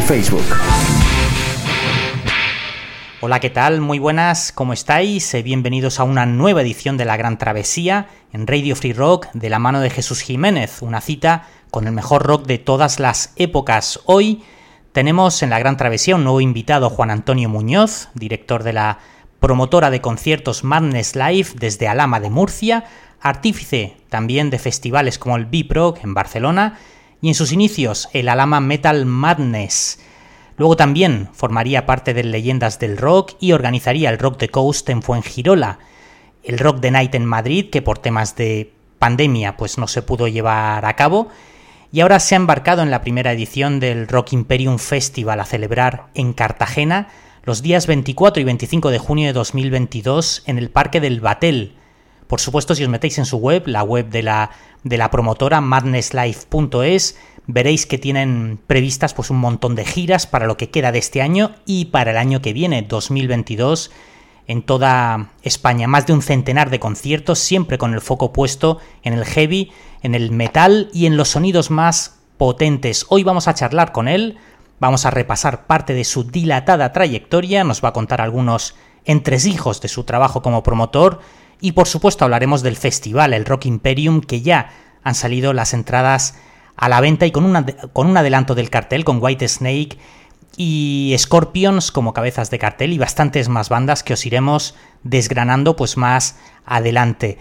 Facebook. Hola, ¿qué tal? Muy buenas, ¿cómo estáis? Eh, bienvenidos a una nueva edición de La Gran Travesía en Radio Free Rock de la mano de Jesús Jiménez, una cita con el mejor rock de todas las épocas. Hoy tenemos en La Gran Travesía un nuevo invitado, Juan Antonio Muñoz, director de la promotora de conciertos Madness Live desde Alama de Murcia, artífice también de festivales como el Biproc en Barcelona y en sus inicios el Alama Metal Madness. Luego también formaría parte de Leyendas del Rock y organizaría el Rock the Coast en Fuengirola, el Rock the Night en Madrid, que por temas de pandemia pues no se pudo llevar a cabo, y ahora se ha embarcado en la primera edición del Rock Imperium Festival a celebrar en Cartagena los días 24 y 25 de junio de 2022 en el Parque del Batel. Por supuesto, si os metéis en su web, la web de la, de la promotora madnesslife.es, veréis que tienen previstas pues un montón de giras para lo que queda de este año y para el año que viene, 2022, en toda España. Más de un centenar de conciertos, siempre con el foco puesto en el heavy, en el metal y en los sonidos más potentes. Hoy vamos a charlar con él Vamos a repasar parte de su dilatada trayectoria, nos va a contar algunos entresijos de su trabajo como promotor y por supuesto hablaremos del festival, el Rock Imperium, que ya han salido las entradas a la venta y con, con un adelanto del cartel con White Snake y Scorpions como cabezas de cartel y bastantes más bandas que os iremos desgranando pues más adelante.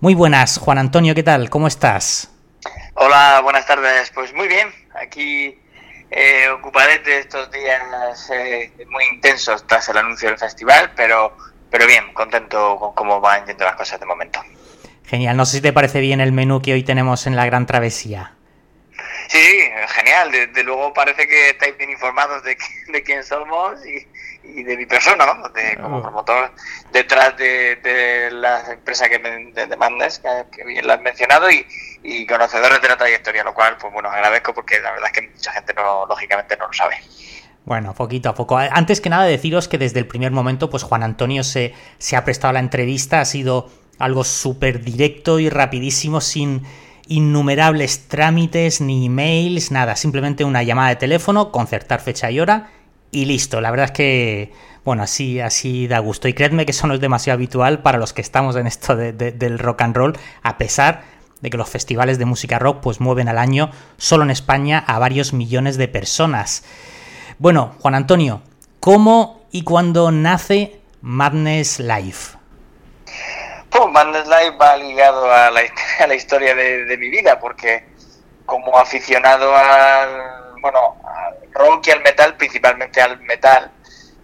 Muy buenas, Juan Antonio, ¿qué tal? ¿Cómo estás? Hola, buenas tardes. Pues muy bien, aquí eh, de estos días eh, muy intensos tras el anuncio del festival, pero, pero bien, contento con cómo van yendo las cosas de momento. Genial, no sé si te parece bien el menú que hoy tenemos en la Gran Travesía. Sí, genial, desde luego parece que estáis bien informados de, de quién somos y, de mi persona, ¿no? De, como promotor detrás de, la empresa que me demandas, que, bien la has mencionado, y, y conocedores de la trayectoria, lo cual, pues bueno, agradezco porque la verdad es que mucha gente no, lógicamente no lo sabe. Bueno, poquito a poco. Antes que nada deciros que desde el primer momento, pues Juan Antonio se, se ha prestado a la entrevista, ha sido algo súper directo y rapidísimo, sin innumerables trámites, ni emails, nada, simplemente una llamada de teléfono, concertar fecha y hora y listo. La verdad es que, bueno, así, así da gusto. Y creedme que eso no es demasiado habitual para los que estamos en esto del rock and roll, a pesar de que los festivales de música rock pues mueven al año solo en España a varios millones de personas. Bueno, Juan Antonio, ¿cómo y cuándo nace Madness Life? Pues Madness Life va ligado a la, historia de, mi vida, porque como aficionado al, bueno, al rock y al metal, principalmente al metal,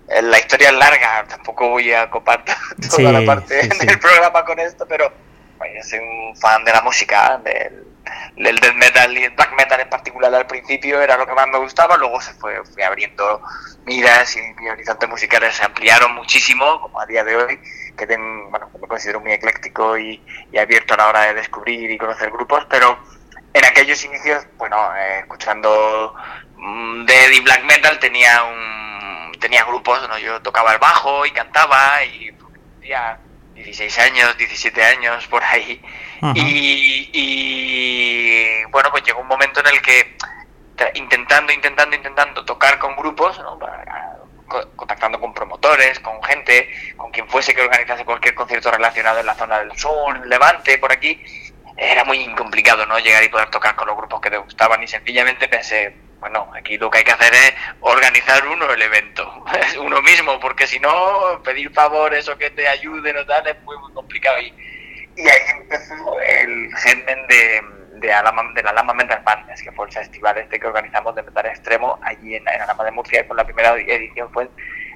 eh, la historia es larga, tampoco voy a copar toda la parte del programa con esto, pero yo soy un fan de la música, del, del death metal y el black metal en particular al principio era lo que más me gustaba, luego se fue, fui abriendo miras y mis horizontes musicales se ampliaron muchísimo, como a día de hoy, que bueno, me considero muy ecléctico y, abierto a la hora de descubrir y conocer grupos, pero en aquellos inicios, bueno, eh, escuchando mm, death y black metal tenía un tenía grupos, ¿no? yo tocaba el bajo y cantaba y tenía 16 años, 17 años, por ahí. y, bueno, pues llegó un momento en el que intentando, intentando, intentando tocar con grupos, ¿no? contactando con promotores, con gente, con quien fuese que organizase cualquier concierto relacionado en la zona del sur, Levante, por aquí, era muy complicado, ¿no? Llegar y poder tocar con los grupos que te gustaban y sencillamente pensé, bueno, aquí lo que hay que hacer es organizar uno el evento, uno mismo, porque si no, pedir favores o que te ayuden o tal es muy, muy complicado. Y, y ahí empezó el germen de, de, Alama, de la Alama Mental Madness, que fue el festival este que organizamos de metal extremo allí en, Alama de Murcia, y fue la primera edición fue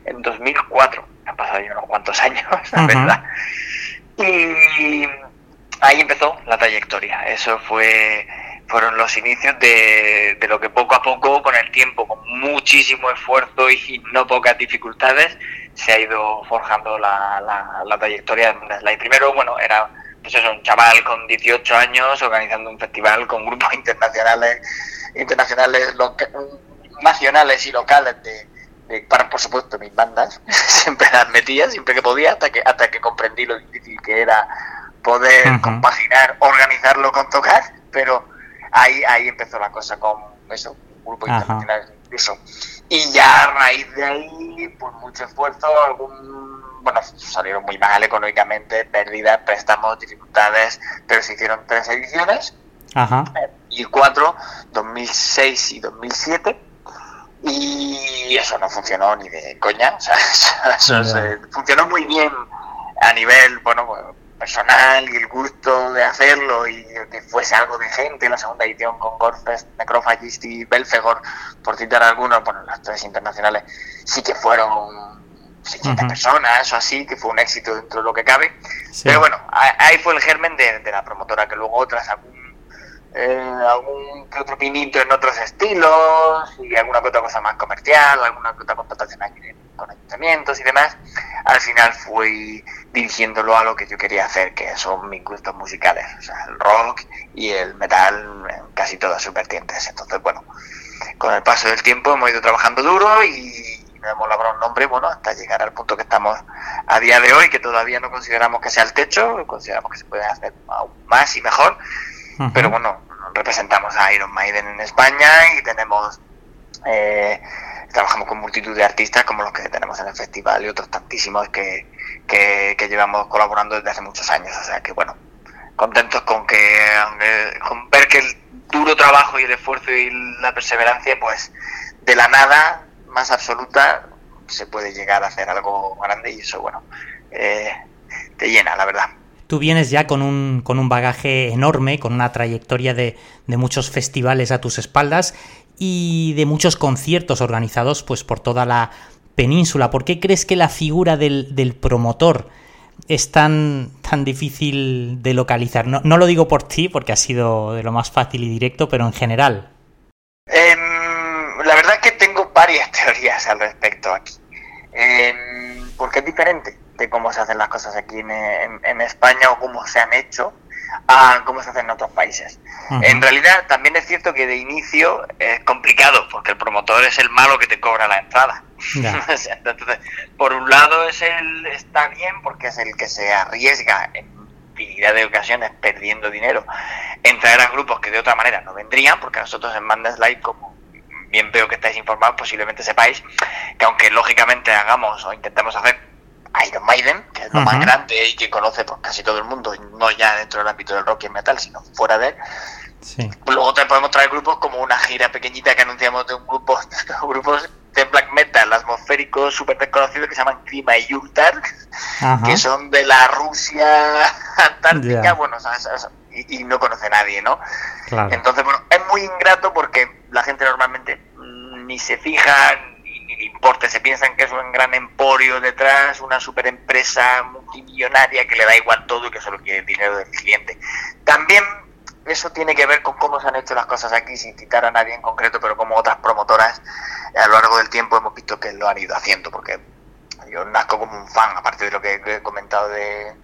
en 2004, han pasado ya unos cuantos años, la verdad. Y ahí empezó la trayectoria, eso fue fueron los inicios de, de, lo que poco a poco, con el tiempo, con muchísimo esfuerzo y no pocas dificultades se ha ido forjando la, la, trayectoria de Slide. Primero, bueno, era pues eso, un chaval con 18 años organizando un festival con grupos internacionales, internacionales nacionales y locales de, para por supuesto mis bandas siempre las metía siempre que podía hasta que hasta que comprendí lo difícil que era poder compaginar organizarlo con tocar pero ahí ahí empezó la cosa con eso un grupo internacional incluso y ya a raíz de ahí pues mucho esfuerzo algún bueno, salieron muy mal económicamente, pérdidas, préstamos, dificultades, pero se hicieron tres ediciones, Ajá. y cuatro, 2006 y 2007, y eso no funcionó ni de coña, o sea, eso, funcionó muy bien a nivel, bueno, personal y el gusto de hacerlo y que fuese algo de gente, la segunda edición con Gorfest, Necrophagist y Belfegor, por citar algunos, bueno, las tres internacionales sí que fueron 600 personas o así, que fue un éxito dentro de lo que cabe. Pero bueno, ahí fue el germen de, de la promotora que luego tras algún eh, algún que otro pinito en otros estilos y alguna que otra cosa más comercial, alguna que otra contratación con ayuntamientos y demás, al final fui dirigiéndolo a lo que yo quería hacer, que son mis gustos musicales, o sea, el rock y el metal en casi todas sus vertientes. Entonces, bueno, con el paso del tiempo hemos ido trabajando duro y no hemos logrado un nombre, bueno, hasta llegar al punto que estamos a día de hoy, que todavía no consideramos que sea el techo, consideramos que se puede hacer aún más y mejor, pero bueno, representamos a Iron Maiden en España y tenemos eh, trabajamos con multitud de artistas como los que tenemos en el festival y otros tantísimos que, que, llevamos colaborando desde hace muchos años. O sea que bueno, contentos con que con ver que el duro trabajo y el esfuerzo y la perseverancia, pues de la nada más absoluta se puede llegar a hacer algo grande y eso bueno eh, te llena, la verdad. Tú vienes ya con un, con un bagaje enorme, con una trayectoria de, de muchos festivales a tus espaldas y de muchos conciertos organizados pues por toda la península. ¿Por qué crees que la figura del, del promotor es tan, tan difícil de localizar? No, no, lo digo por ti, porque ha sido de lo más fácil y directo, pero en general. Em, la verdad es que tengo varias teorías al respecto aquí. Em, porque es diferente de cómo se hacen las cosas aquí en, España o cómo se han hecho a cómo se hacen en otros países. En realidad también es cierto que de inicio es complicado porque el promotor es el malo que te cobra la entrada. Entonces, por un lado es el está bien porque es el que se arriesga en infinidad de ocasiones perdiendo dinero en traer a grupos que de otra manera no vendrían, porque nosotros en Mandas Live como bien veo que estáis informados, posiblemente sepáis que aunque lógicamente hagamos o intentemos hacer Iron Maiden, que es lo más grande y que conoce pues, casi todo el mundo, no ya dentro del ámbito del rock y metal, sino fuera de él. Luego te podemos traer grupos como una gira pequeñita que anunciamos de un grupo, grupos de black metal atmosférico súper desconocidos que se llaman Klima y Yurtar, que son de la Rusia antártica, bueno, y, no conoce nadie, ¿no? Entonces, bueno, es muy ingrato porque la gente normalmente ni se fija importa, se piensan que es un gran emporio detrás, una super empresa multimillonaria que le da igual todo y que solo quiere el dinero del cliente. También eso tiene que ver con cómo se han hecho las cosas aquí, sin citar a nadie en concreto, pero como otras promotoras a lo largo del tiempo hemos visto que lo han ido haciendo, porque yo nazco como un fan, aparte de lo que he comentado de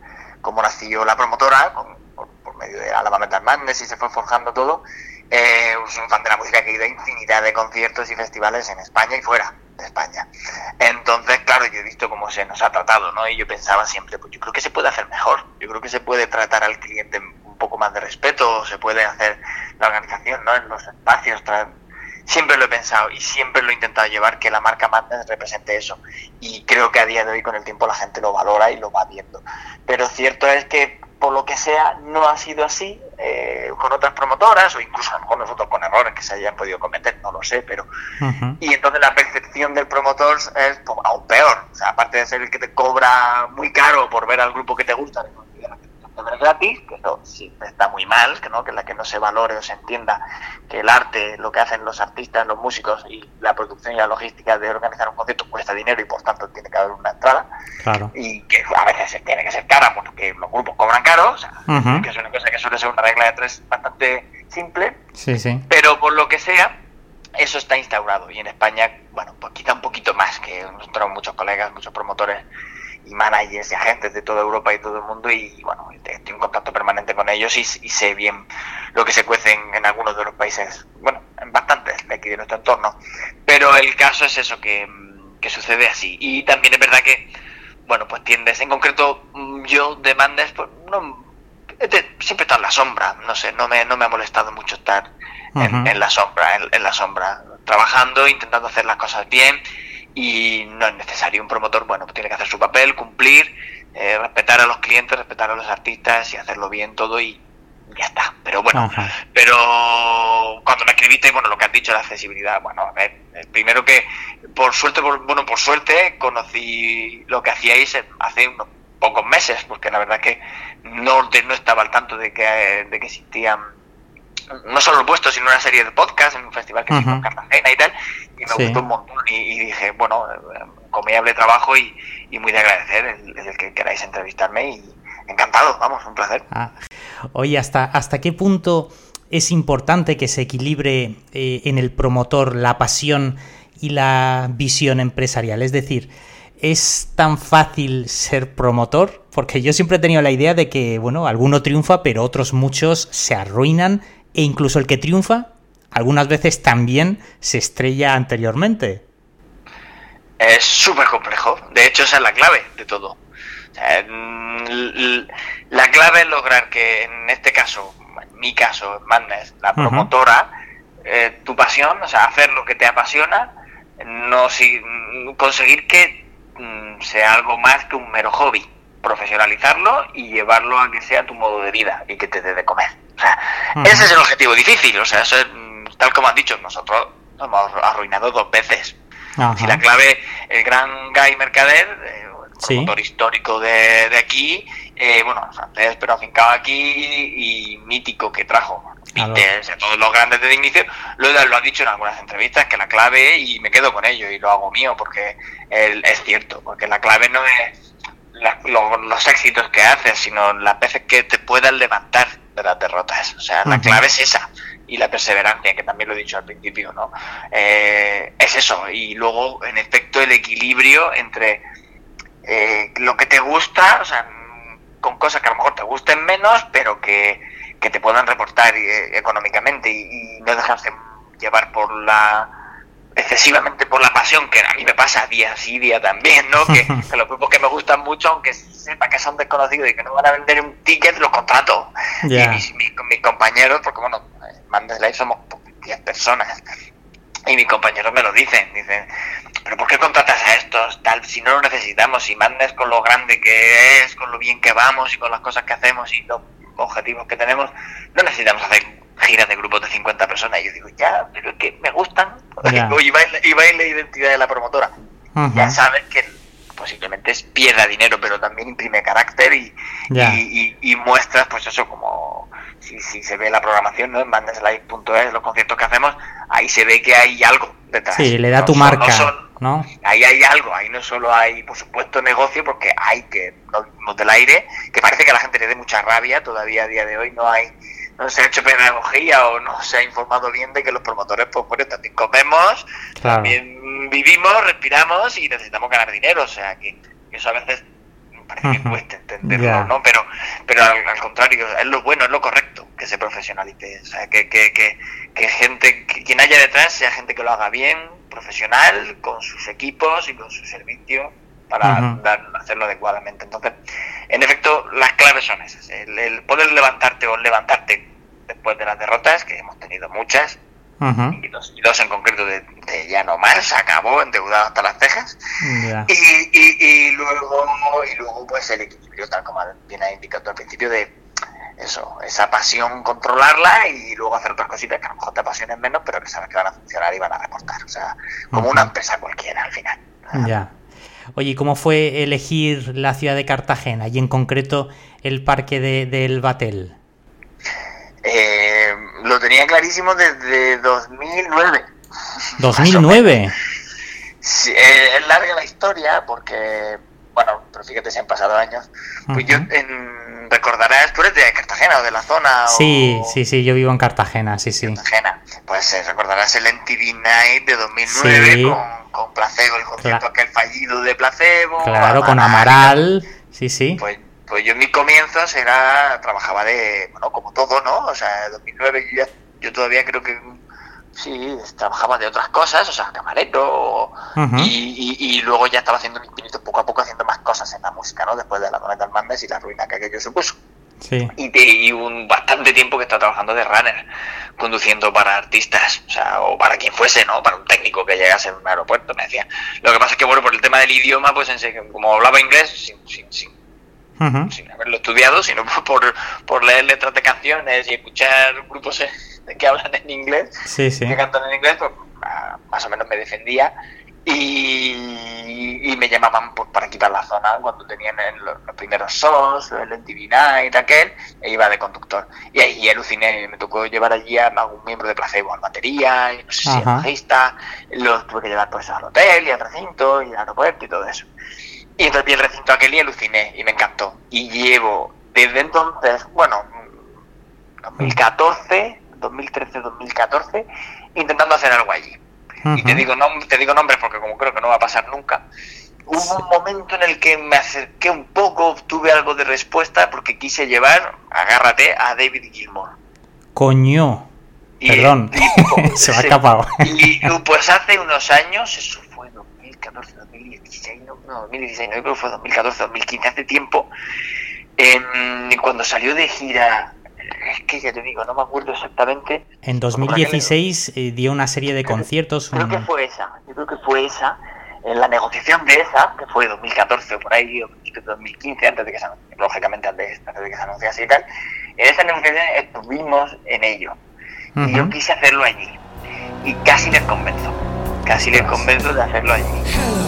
cómo nació la promotora, por, medio de Alabama Metal Madness y se fue forjando todo, eh, soy un fan de la música que he ido a infinidad de conciertos y festivales en España y fuera de España. Entonces, claro, yo he visto cómo se nos ha tratado, ¿no? Y yo pensaba siempre, pues yo creo que se puede hacer mejor. Yo creo que se puede tratar al cliente un poco más de respeto, se puede hacer la organización, ¿no? En los espacios. Siempre lo he pensado y siempre lo he intentado llevar que la marca Madness represente eso. Y creo que a día de hoy, con el tiempo, la gente lo valora y lo va viendo. Pero cierto es que por lo que sea, no ha sido así eh, con otras promotoras o incluso a lo mejor nosotros con errores que se hayan podido cometer, no lo sé, pero... Y entonces la percepción del promotor es pues, aún peor. O sea, aparte de ser el que te cobra muy caro por ver al grupo que te gusta, ver gratis, que eso siempre está muy mal, que no, que la que no se valore o se entienda que el arte, lo que hacen los artistas, los músicos y la producción y la logística de organizar un concierto cuesta dinero y por tanto tiene que haber una entrada. Claro. Y que a veces tiene que ser cara porque los grupos cobran caro, o sea, que es una cosa que suele ser una regla de tres bastante simple. Sí, sí. Pero por lo que sea, eso está instaurado y en España, bueno, pues quizá un poquito más, que nosotros muchos colegas, muchos promotores y managers y agentes de toda Europa y todo el mundo y bueno, estoy en contacto permanente con ellos y, sé bien lo que se cuece en, algunos de los países, bueno, en bastantes de aquí de nuestro entorno, pero el caso es eso, que, que sucede así. Y también es verdad que, bueno, pues tiendes, en concreto yo demandas, pues no, siempre está en la sombra, no sé, no me, no me ha molestado mucho estar en, la sombra, en, la sombra, trabajando, intentando hacer las cosas bien y no es necesario. Un promotor, bueno, tiene que hacer su papel, cumplir, eh, respetar a los clientes, respetar a los artistas y hacerlo bien todo y ya está. Pero bueno, pero cuando me escribiste, bueno, lo que has dicho, la accesibilidad, bueno, a ver, primero que por suerte, bueno, por suerte conocí lo que hacíais hace unos pocos meses, porque la verdad que no, no estaba al tanto de que, de que existían no solo el vuestro, sino una serie de podcasts en un festival que hicimos en Cartagena y tal, y me gustó un montón y, dije, bueno, comiable trabajo y, muy de agradecer el, que queráis entrevistarme y encantado, vamos, un placer. Ah. Oye, ¿hasta, ¿hasta qué punto es importante que se equilibre eh, en el promotor la pasión y la visión empresarial? Es decir, ¿es tan fácil ser promotor? Porque yo siempre he tenido la idea de que, bueno, alguno triunfa, pero otros muchos se arruinan e incluso el que triunfa algunas veces también se estrella anteriormente. Es súper complejo, de hecho esa es la clave de todo. la clave es lograr que en este caso, en mi caso, Madness, la promotora, eh, tu pasión, o sea, hacer lo que te apasiona, no si, conseguir que mm, sea algo más que un mero hobby, profesionalizarlo y llevarlo a que sea tu modo de vida y que te dé de comer. O sea, ese es el objetivo difícil. O sea, eso es, mm, tal como has dicho, nosotros nos hemos arruinado dos veces. Si la clave, el gran Guy Mercader, eh, el promotor histórico de, de aquí, eh, bueno, francés, pero afincado aquí y mítico que trajo todos los grandes de inicio, lo, lo ha dicho en algunas entrevistas, que la clave, y me quedo con ello y lo hago mío, porque es cierto, porque la clave no es los éxitos que haces, sino las veces que te puedas levantar de las derrotas. O sea, la clave es esa. Y la perseverancia, que también lo he dicho al principio, ¿no? Eh, es eso. Y luego, en efecto, el equilibrio entre eh, lo que te gusta, o sea, con cosas que a lo mejor te gusten menos, pero que, te puedan reportar eh, económicamente y, y no dejarse llevar por la excesivamente por la pasión, que a mí me pasa día sí, día también, ¿no? Que, los grupos que me gustan mucho, aunque sepa que son desconocidos y que no van a vender un ticket, los contrato. Y mis, mis, compañeros, porque bueno, Live somos 10 personas, y mis compañeros me lo dicen, dicen, pero ¿por qué contratas a estos? Tal, si no lo necesitamos, si mandes con lo grande que es, con lo bien que vamos y con las cosas que hacemos y los objetivos que tenemos, no necesitamos hacer giras de grupos de 50 personas. Y yo digo, ya, pero es que me gustan. y, va en, la identidad de la promotora. Ya sabes que posiblemente es pierda dinero, pero también imprime carácter y, y, muestras, pues eso, como si, si se ve la programación, ¿no? En bandeslive.es, los conciertos que hacemos, ahí se ve que hay algo detrás. Sí, le da tu marca. No Ahí hay algo, ahí no solo hay, por supuesto, negocio, porque hay que, no, del aire, que parece que a la gente le dé mucha rabia, todavía a día de hoy no hay no se ha hecho pedagogía o no se ha informado bien de que los promotores, pues bueno, también comemos, también vivimos, respiramos y necesitamos ganar dinero. O sea, que, eso a veces parece que cuesta entenderlo, ¿no? Pero, pero al, contrario, es lo bueno, es lo correcto que se profesionalice. O sea, que, que, que, que gente, que quien haya detrás sea gente que lo haga bien, profesional, con sus equipos y con su servicio para hacerlo adecuadamente. Entonces, en efecto, las claves son esas. El, poder levantarte o levantarte después de las derrotas, que hemos tenido muchas, y, dos, en concreto de, ya no más, acabó endeudado hasta las cejas. Y, y, luego, y luego, pues el equilibrio, tal como bien ha indicado al principio, de eso, esa pasión controlarla y luego hacer otras cositas que a lo mejor te apasionen menos, pero que sabes que van a funcionar y van a reportar. O sea, como una empresa cualquiera al final. Ya. Oye, ¿cómo fue elegir la ciudad de Cartagena y en concreto el parque de, del Batel? Eh, lo tenía clarísimo desde 2009. ¿2009? Sí, eh, es larga la historia porque bueno, pero fíjate si han pasado años. Pues yo en, recordarás, tú eres de Cartagena o de la zona. Sí, sí, sí, yo vivo en Cartagena, sí, sí. Cartagena. Pues eh, recordarás el MTV Night de 2009 con, con, Placebo, el concierto aquel fallido de Placebo. Claro, con Amaral, sí, sí. Pues, pues yo en mis comienzos era, trabajaba de, bueno, como todo, ¿no? O sea, en 2009 yo, yo todavía creo que Sí, trabajaba de otras cosas, o sea, camarero, y, luego ya estaba haciendo infinito poco a poco haciendo más cosas en la música, ¿no? Después de la Metal Madness y la ruina que aquello supuso. Sí. Y, un bastante tiempo que estaba trabajando de runner, conduciendo para artistas, o sea, o para quien fuese, ¿no? Para un técnico que llegase a un aeropuerto, me decía. Lo que pasa es que, bueno, por el tema del idioma, pues como hablaba inglés, sin, sin, sin sin haberlo estudiado, sino por, por leer letras de canciones y escuchar grupos que hablan en inglés, que cantan en inglés, pues ah, más o menos me defendía y, me llamaban pues, para quitar la zona cuando tenían los, primeros shows, el MTV Night, aquel, e iba de conductor. Y ahí aluciné, me tocó llevar allí a algún miembro de Placebo al batería, y no sé si bajista, los tuve que llevar pues al hotel y al recinto y al aeropuerto y todo eso. Y entonces vi el recinto aquel y aluciné y me encantó. Y llevo desde entonces, bueno, 2014, 2013, 2014, intentando hacer algo allí. Y te digo, te digo nombres porque como creo que no va a pasar nunca. Hubo un momento en el que me acerqué un poco, obtuve algo de respuesta porque quise llevar, agárrate, a David Gilmour. Coño. Perdón, se me ha escapado. Y pues hace unos años, eso fue 2014, 2016, no, no 2016, no, creo que fue 2014, 2015, hace tiempo, cuando salió de gira es que ya te digo, no me acuerdo exactamente. En 2016 eh, dio una serie de conciertos. Creo que fue esa, yo creo que fue esa. En la negociación de esa, que fue 2014 o por ahí, o 2015, antes de que se lógicamente antes, de que se anunciase y tal, en esa negociación estuvimos en ello. Y yo quise hacerlo allí. Y casi les convenzo. Casi les convenzo de hacerlo allí.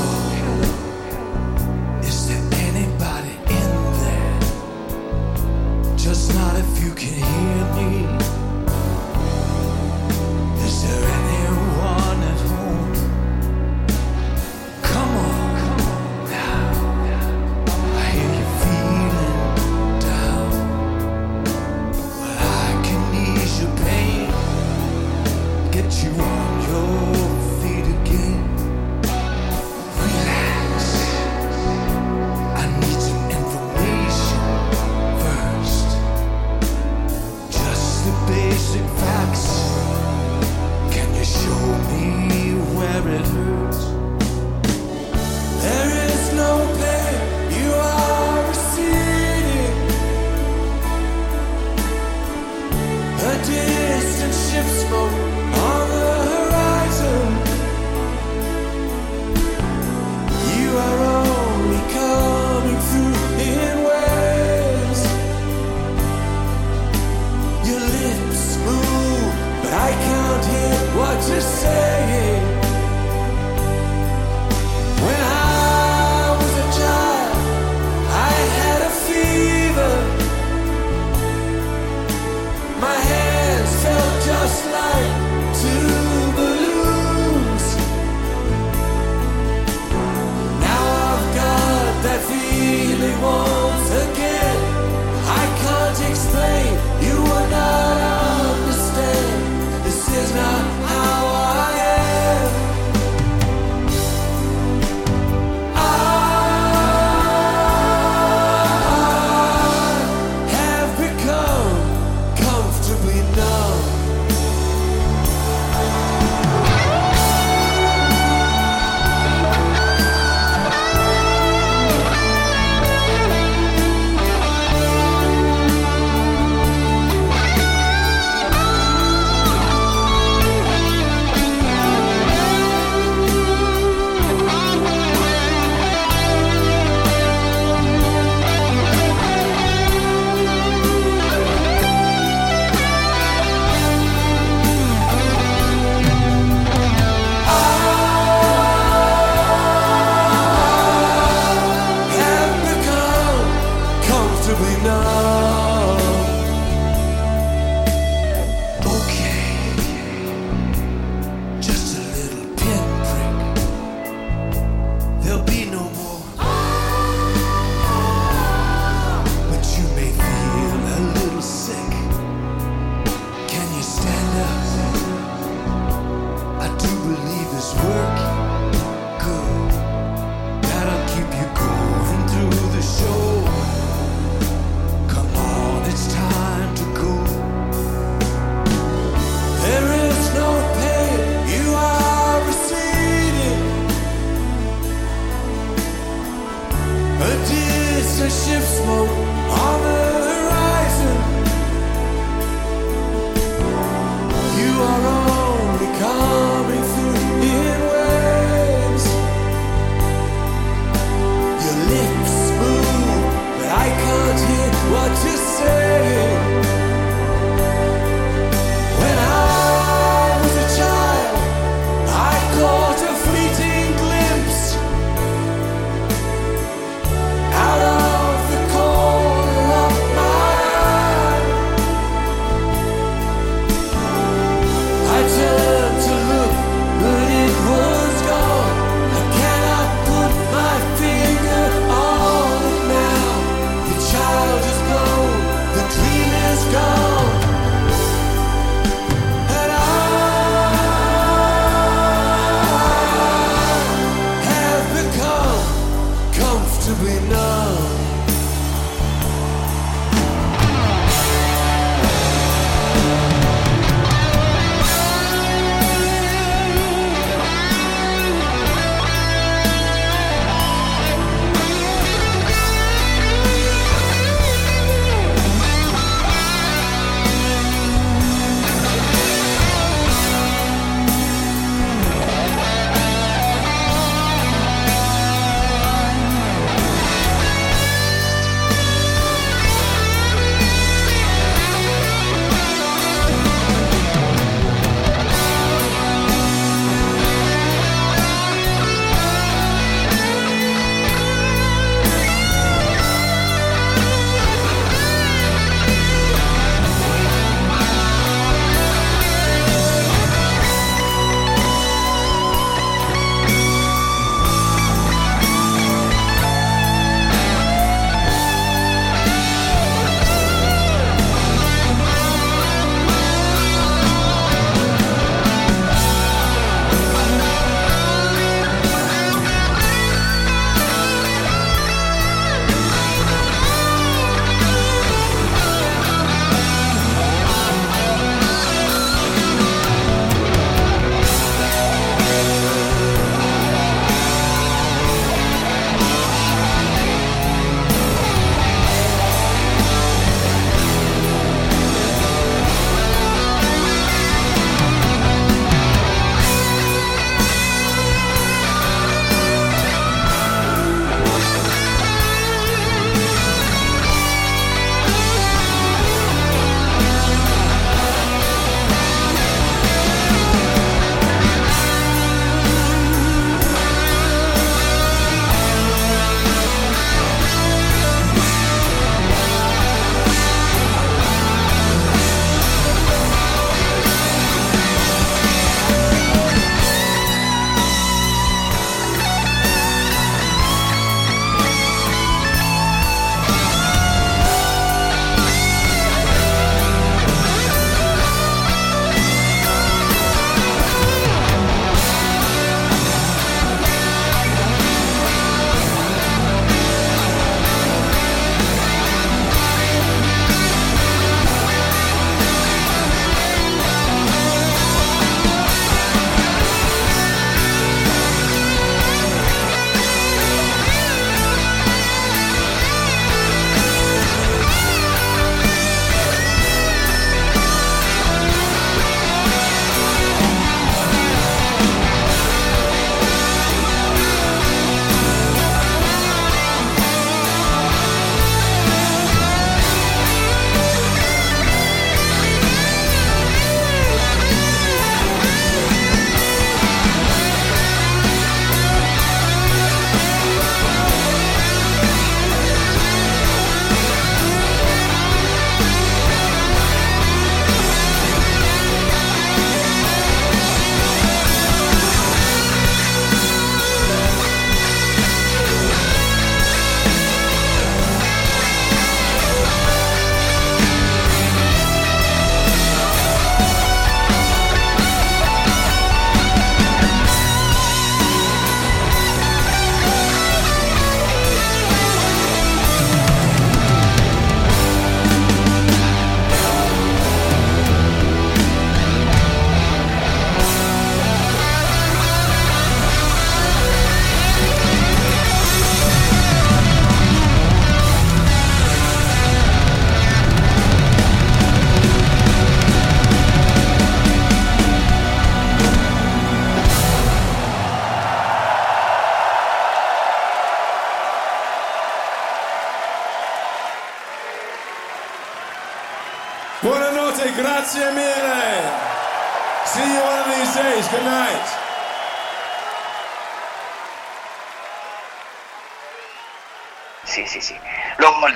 Just not if you can hear me.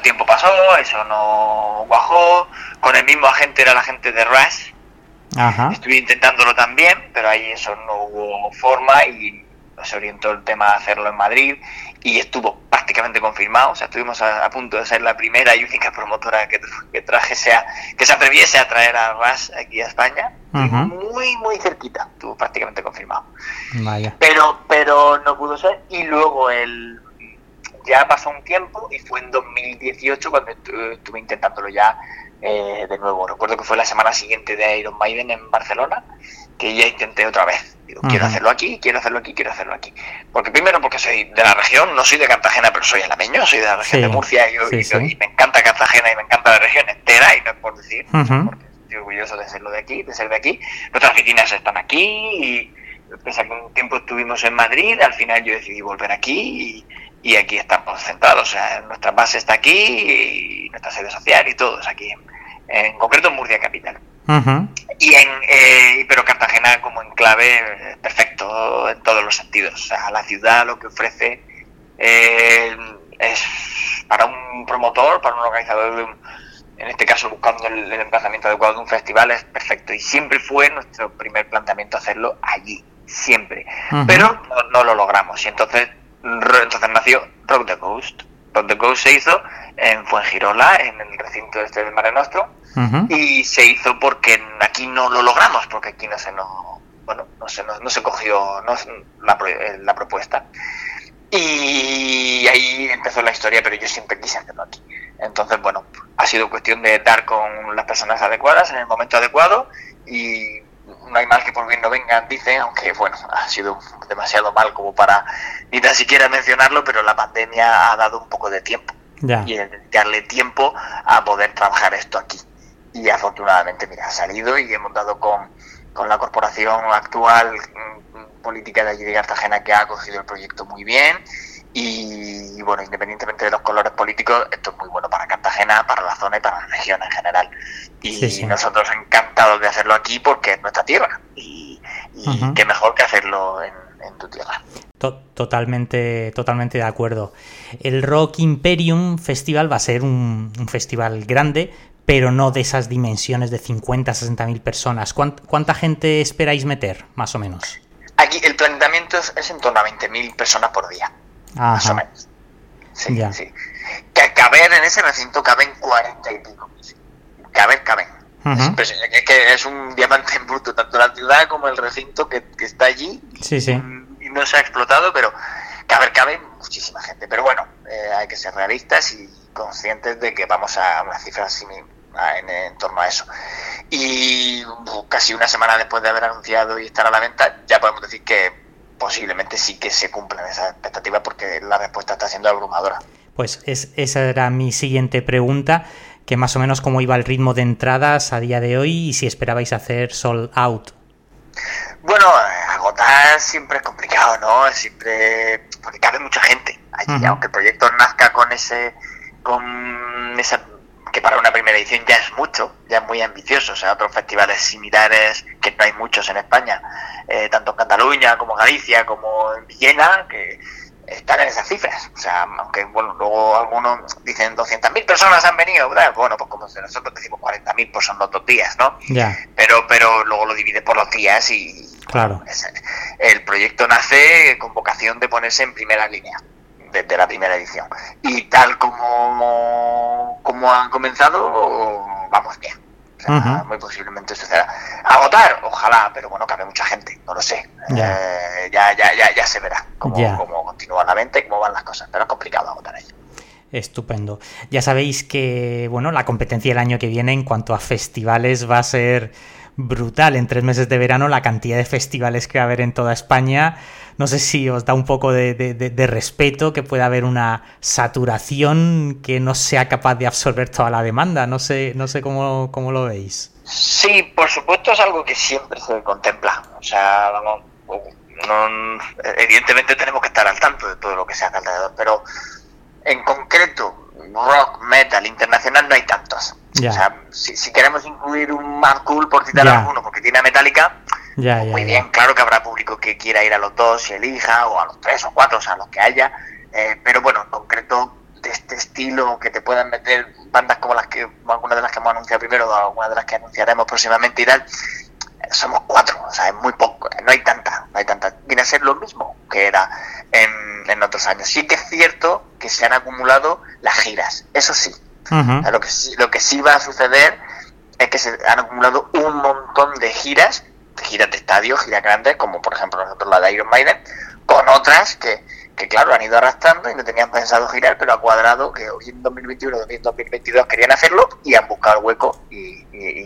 El tiempo pasó, eso no cuajó. Con el mismo agente era la gente de Rush. Ajá. Estuve intentándolo también, pero ahí eso no hubo forma y se orientó el tema a hacerlo en Madrid y estuvo prácticamente confirmado. O sea, estuvimos a, a punto de ser la primera y única promotora que, que trajese a- que se atreviese a traer a Rush aquí a España. Muy, muy cerquita, estuvo prácticamente confirmado Vaya. pero pero no pudo ser y luego el ya pasó un tiempo y fue en 2018 cuando estu- estuve intentándolo ya eh, de nuevo recuerdo que fue la semana siguiente de Iron Maiden en Barcelona que ya intenté otra vez digo quiero Ujú. hacerlo aquí quiero hacerlo aquí quiero hacerlo aquí porque primero porque soy de la región no soy de Cartagena pero soy alameño soy de la región Sí. de Murcia y, Sí, y- sí. y me encanta Cartagena y me encanta la región entera y no es por decir Ujú. porque estoy orgulloso de serlo de aquí, de ser de aquí. Nuestras oficinas están aquí y pese a que un tiempo estuvimos en Madrid, al final yo decidí volver aquí y, y aquí estamos centrados. O sea, nuestra base está aquí y nuestra sede social y todo es aquí, en, en concreto en Murcia Capital. Y en, eh, pero Cartagena como enclave eh, perfecto en todos los sentidos. O sea, la ciudad lo que ofrece eh, es para un promotor, para un organizador de un, en este caso buscando el, el emplazamiento adecuado de un festival es perfecto y siempre fue nuestro primer planteamiento hacerlo allí, siempre. Pero no, no lo logramos y entonces, entonces nació Rock the Ghost. Rock the Ghost se hizo en Fuengirola, en el recinto este del Mare Nostrum y se hizo porque aquí no lo logramos porque aquí no se nos bueno no se no se cogió no la, eh, la propuesta. Y ahí empezó la historia pero yo siempre quise hacerlo aquí. Entonces bueno ha sido cuestión de dar con las personas adecuadas en el momento adecuado y no hay mal que por bien no vengan dicen aunque bueno ha sido demasiado mal como para ni tan siquiera mencionarlo pero la pandemia ha dado un poco de tiempo Ya. y el dedicarle tiempo a poder trabajar esto aquí. Y afortunadamente, mira, ha salido y hemos dado con, con la corporación actual mm, política de allí de Cartagena que ha acogido el proyecto muy bien. Y bueno, independientemente de los colores políticos, esto es muy bueno para Cartagena, para la zona y para la región en general. Y Sí, sí. nosotros encantados de hacerlo aquí porque es nuestra tierra. Y, qué mejor que hacerlo en, en tu tierra. To- Totalmente, totalmente de acuerdo. El Rock Imperium Festival va a ser un, un festival grande, pero no de esas dimensiones de 50, 60 mil personas. ¿Cuánt- ¿Cuánta gente esperáis meter, más o menos? Aquí el planteamiento es, es en torno a 20.000 personas por día. Más o Ajá. menos. Sí, Ya. sí. Que caber en ese recinto caben cuarenta y pico. Caber, caben. Es, que es un diamante en bruto, tanto la ciudad como el recinto que, que está allí. Sí, sí. Mm, Y no se ha explotado, pero caber, cabe muchísima gente. Pero bueno, eh, hay que ser realistas y conscientes de que vamos a unas cifras en torno a eso. Y uh, casi una semana después de haber anunciado y estar a la venta, ya podemos decir que posiblemente sí que se cumplan esas expectativas porque la respuesta está siendo abrumadora. Pues es, esa era mi siguiente pregunta, que más o menos cómo iba el ritmo de entradas a día de hoy y si esperabais hacer sold out. Bueno, agotar siempre es complicado, ¿no? Es Siempre porque cabe mucha gente allí, aunque el proyecto nazca con ese, con esa que para una primera edición ya es mucho, ya es muy ambicioso, o sea, otros festivales similares que no hay muchos en España, eh, tanto en Cataluña como en Galicia como en Villena, que están en esas cifras, o sea, aunque bueno, luego algunos dicen 200.000 personas han venido, ¿verdad? bueno, pues como nosotros decimos 40.000, pues son los dos días, ¿no? Ya, pero pero luego lo divide por los días y Claro. es- el proyecto nace con vocación de ponerse en primera línea desde la primera edición y tal como como han comenzado vamos bien O sea, muy posiblemente suceda agotar ojalá pero bueno cabe mucha gente no lo sé Ya. Eh, ya, ya ya ya se verá cómo, Ya. cómo continúa la venta y cómo van las cosas pero es complicado agotar ahí estupendo. Ya sabéis que, bueno, la competencia el año que viene en cuanto a festivales va a ser brutal. En tres meses de verano, la cantidad de festivales que va a haber en toda España. No sé si os da un poco de, respeto que pueda haber una saturación que no sea capaz de absorber toda la demanda. No sé, no sé cómo, cómo lo veis. Sí, por supuesto es algo que siempre se contempla. O sea, vamos, no- evidentemente tenemos que estar al tanto de todo lo que se hace alrededor, pero en concreto, rock, metal, internacional no hay tantos. O O sea, si, queremos incluir un Mad Cool, por citar alguno, porque tiene a Metallica, pues muy bien, claro que habrá público que quiera ir a los dos y elija, o a los tres o cuatro, o sea, a los que haya. Eh, pero bueno, en concreto, de este estilo, que te puedan meter bandas como las que, algunas de las que hemos anunciado primero, o algunas de las que anunciaremos próximamente y tal, somos cuatro, o sea, es muy poco, no hay tanta, no hay tanta. Viene a ser lo mismo que era en, en otros años. Sí que es cierto que se han acumulado las giras, eso sí. lo, que, lo que sí va a suceder es que se han acumulado un montón de giras, giras de estadio, giras grandes, como por ejemplo nosotros la de Iron Maiden, con otras que, que claro, han ido arrastrando y no tenían pensado girar, pero ha cuadrado que hoy en 2021, en 2022 querían hacerlo y han buscado el hueco y,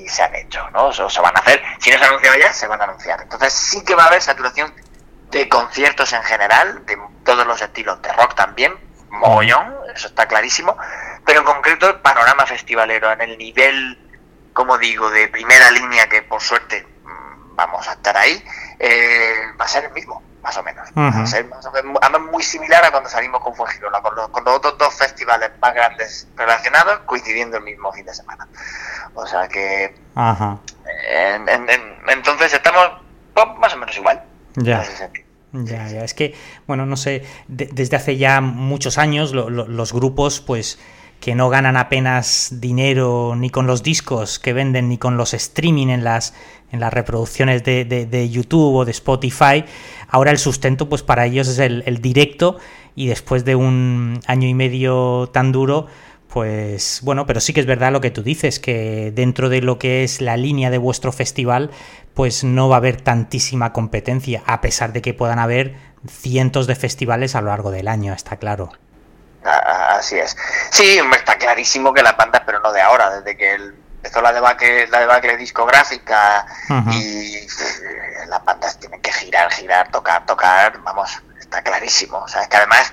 se han hecho, ¿no? O se van a hacer, si no se han anunciado ya, se van a anunciar. Entonces sí que va a haber saturación de conciertos en general, de todos los estilos, de rock también, mogollón, eso está clarísimo, pero en concreto el panorama festivalero en el nivel, como digo, de primera línea, que por suerte mm, vamos a estar ahí, eh, va a ser el mismo más o menos. muy similar a cuando salimos con Fuengirola, con los, con los otros dos festivales más grandes relacionados coincidiendo el mismo fin de semana. O sea que. entonces estamos pues, más o menos igual. Ya. Ya, ya, es que, bueno, no sé, desde hace ya muchos años los grupos, pues, que no ganan apenas dinero ni con los discos que venden ni con los streaming en las en las reproducciones de, de, YouTube o de Spotify. Ahora el sustento, pues para ellos es el, el, directo y después de un año y medio tan duro, pues bueno, pero sí que es verdad lo que tú dices, que dentro de lo que es la línea de vuestro festival, pues no va a haber tantísima competencia, a pesar de que puedan haber cientos de festivales a lo largo del año, está claro. Así es. Sí, está clarísimo que las bandas, pero no de ahora, desde que el empezó la debacle, la debacle discográfica y eh, las bandas tienen que girar, girar, tocar, tocar, vamos, está clarísimo. O sea, es que además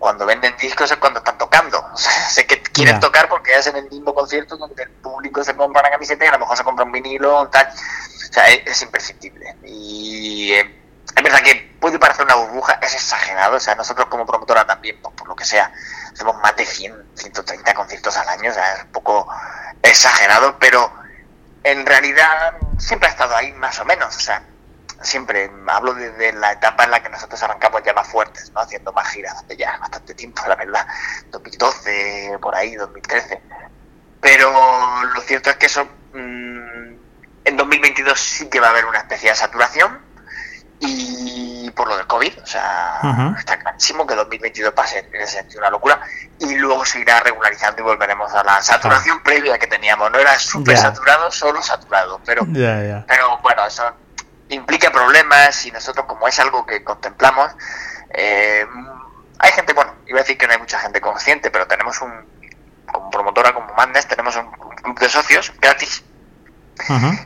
cuando venden discos es cuando están tocando. O sea, sé que quieren tocar porque hacen el mismo concierto donde el público se compra una camiseta y a lo mejor se compra un vinilo tal. O sea, es, imprescindible. Y eh, es verdad que puede parecer una burbuja, es exagerado. O sea, nosotros como promotora también, pues, por lo que sea, hacemos más de 100, 130 conciertos al año. O sea, es un poco exagerado, pero en realidad siempre ha estado ahí más o menos, o sea, siempre hablo desde la etapa en la que nosotros arrancamos ya más fuertes, ¿no? haciendo más giras hace ya bastante tiempo, la verdad, 2012, por ahí, 2013. Pero lo cierto es que eso mm, en 2022 sí que va a haber una especial saturación y por lo del COVID, o sea, está clarísimo que 2022 va a ser en ese sentido una locura y luego se irá regularizando y volveremos a la saturación previa que teníamos. No era súper saturado, solo saturado. Pero, pero bueno, eso implica problemas y nosotros, como es algo que contemplamos, eh, hay gente, bueno, iba a decir que no hay mucha gente consciente, pero tenemos un, como promotora, como Mandes, tenemos un, club de socios gratis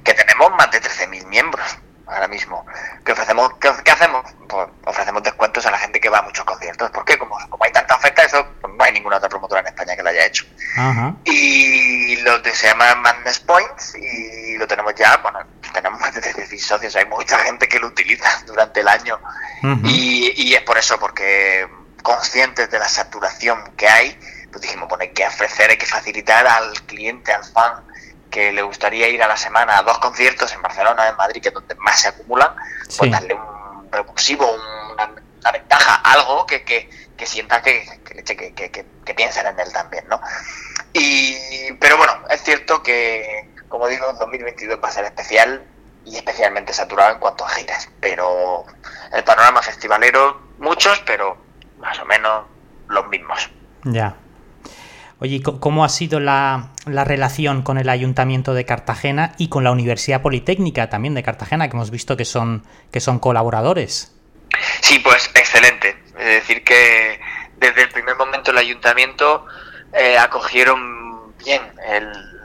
que tenemos más de 13.000 miembros ahora mismo. ¿Qué ofrecemos? ¿Qué, hacemos? Pues ofrecemos descuentos a la gente que va a muchos conciertos. ¿Por qué? Como, como hay tanta oferta, eso pues no hay ninguna otra promotora en España que lo haya hecho. Y lo que se llama Madness Points y lo tenemos ya, bueno, tenemos más de 16 socios, hay mucha gente que lo utiliza durante el año. y, y es por eso, porque conscientes de la saturación que hay, pues dijimos, bueno, hay que ofrecer, hay que facilitar al cliente, al fan, que le gustaría ir a la semana a dos conciertos en Barcelona, en Madrid, que es donde más se acumulan, pues darle un repulsivo, una, ventaja, algo que, que, que sienta que, que, que, que, piensen en él también, ¿no? Y, pero bueno, es cierto que, como digo, 2022 va a ser especial y especialmente saturado en cuanto a giras, pero el panorama festivalero, muchos, pero más o menos los mismos. Ya. Oye, ¿cómo ha sido la, relación con el Ayuntamiento de Cartagena y con la Universidad Politécnica también de Cartagena, que hemos visto que son, que son colaboradores? Sí, pues excelente. Es decir, que desde el primer momento el Ayuntamiento eh, acogieron bien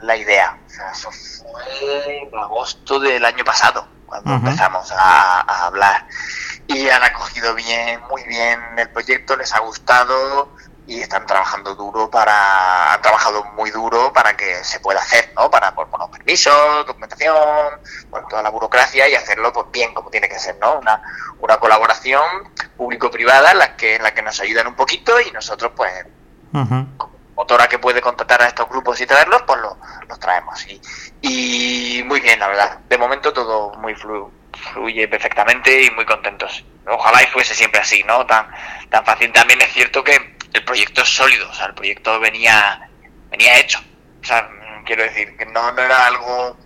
la idea. O sea, eso fue en agosto del año pasado, cuando empezamos a, a hablar. Y han acogido bien, muy bien el proyecto, les ha gustado y están trabajando duro para han trabajado muy duro para que se pueda hacer no para por los permisos documentación por toda la burocracia y hacerlo pues bien como tiene que ser no una, una colaboración público privada en la que en la que nos ayudan un poquito y nosotros pues promotora que puede contratar a estos grupos y traerlos, pues los traemos. Y, y muy bien, la verdad. De momento todo muy fluye perfectamente y muy contentos. Ojalá y fuese siempre así, ¿no? Tan, tan fácil. También es cierto que el proyecto es sólido, o sea, el proyecto venía, venía hecho. O sea, quiero decir, que no, no era algo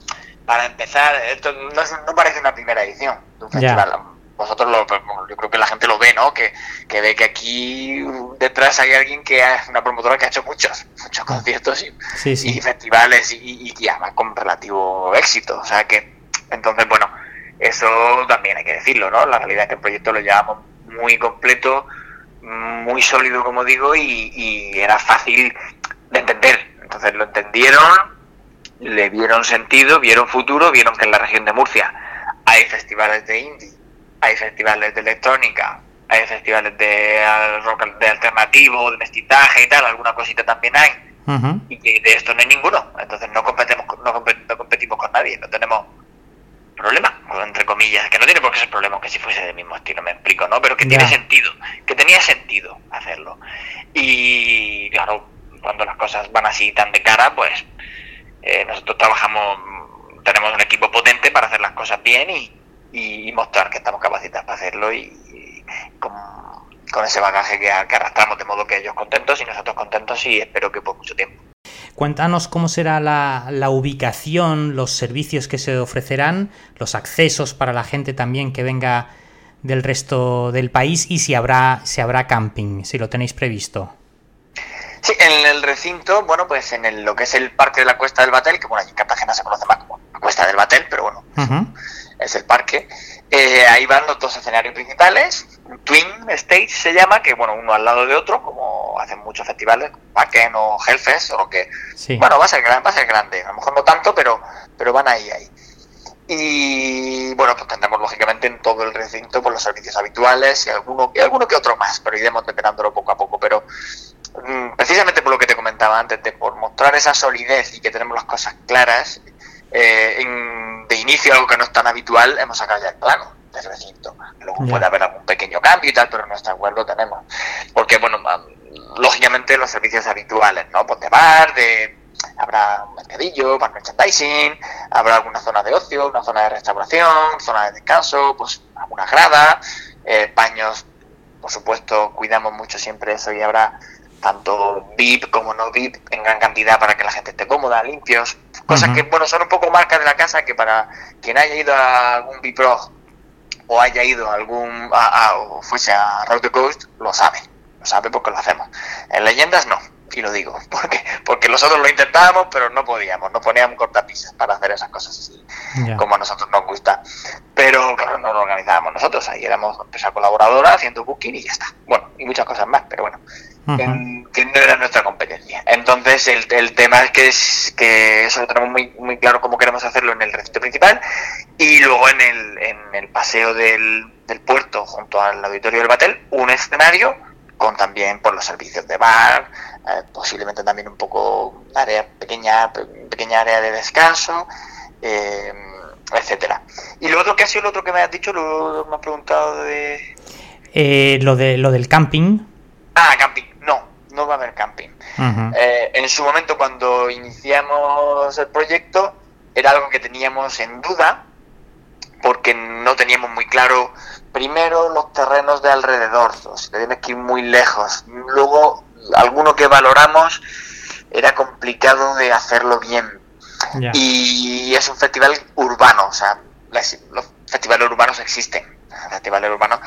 para empezar, esto no, parece una primera edición de un festival. Vosotros lo, yo creo que la gente lo ve, ¿no? Que, que ve que aquí detrás hay alguien que es una promotora que ha hecho muchos, muchos ah. conciertos y, y festivales y, y, además con relativo éxito. O sea que, entonces, bueno, eso también hay que decirlo, ¿no? La realidad es que el proyecto lo llevamos muy completo, muy sólido, como digo, y, y era fácil de entender. Entonces lo entendieron, le vieron sentido, vieron futuro, vieron que en la región de Murcia hay festivales de indie, hay festivales de electrónica, hay festivales de rock de alternativo, de mestizaje y tal, alguna cosita también hay. Y que de esto no hay ninguno. Entonces no competemos, no, competimos con nadie, no tenemos problema, entre comillas, que no tiene por qué ser problema que si fuese del mismo estilo, me explico, ¿no? Pero que tiene sentido, que tenía sentido hacerlo. Y claro, cuando las cosas van así tan de cara, pues eh, nosotros trabajamos, tenemos un equipo potente para hacer las cosas bien y, mostrar que estamos capacitados para hacerlo y, con, ese bagaje que, arrastramos, de modo que ellos contentos y nosotros contentos y espero que por mucho tiempo. Cuéntanos cómo será la, la, ubicación, los servicios que se ofrecerán, los accesos para la gente también que venga del resto del país y si habrá, si habrá camping, si lo tenéis previsto. Sí, en el recinto, bueno, pues en el, lo que es el Parque de la Cuesta del Batel, que bueno, allí en Cartagena se conoce más como la Cuesta del Batel, pero bueno, es el parque. Eh, ahí van los dos escenarios principales, Twin Stage se llama, que bueno, uno al lado de otro, como hacen muchos festivales, Wacken o Hellfest, o lo que, bueno, va a ser va a ser grande, a lo mejor no tanto, pero, pero van ahí, ahí. Y bueno, pues tendremos lógicamente en todo el recinto por pues, los servicios habituales y alguno, y alguno que otro más, pero iremos detenándolo poco a poco. Pero Mm, precisamente por lo que te comentaba antes, de por mostrar esa solidez y que tenemos las cosas claras, eh, de inicio algo que no es tan habitual, hemos sacado ya el plano del recinto. Luego puede haber algún pequeño cambio y tal, pero nuestra web lo tenemos. Porque, bueno, lógicamente los servicios habituales, ¿no? Pues de bar, de habrá un mercadillo para merchandising, habrá alguna zona de ocio, una zona de restauración, zona de descanso, pues alguna grada, eh, baños, por supuesto, cuidamos mucho siempre eso y habrá tanto VIP como no VIP en gran cantidad para que la gente esté cómoda, limpios, cosas que bueno son un poco marcas de la casa que para quien haya ido a algún VIP o haya ido a algún a, o fuese a Road the Coast lo sabe, lo sabe porque lo hacemos. En leyendas no, y lo digo, porque porque nosotros lo intentábamos pero no podíamos, no poníamos cortapisas para hacer esas cosas así como a nosotros nos gusta. Pero claro, no lo organizábamos nosotros, ahí éramos empresa colaboradora haciendo booking y ya está. Bueno, y muchas cosas más, pero bueno que, no era nuestra competencia. Entonces el, el tema es que, es que eso lo tenemos muy, muy claro cómo queremos hacerlo en el recinto principal y luego en el, en el paseo del, del puerto junto al auditorio del Batel un escenario con también por los servicios de bar, eh, posiblemente también un poco área pequeña, pequeña área de descanso, eh, etcétera. Y lo otro que ha sido lo otro que me has dicho, lo me has preguntado de eh, lo de lo del camping. Ah, camping no va a haber camping. Eh, en su momento, cuando iniciamos el proyecto, era algo que teníamos en duda, porque no teníamos muy claro, primero, los terrenos de alrededor, o sea, tienes que ir muy lejos. Luego, alguno que valoramos era complicado de hacerlo bien. Y es un festival urbano, o sea, los festivales urbanos existen. Festivales urbanos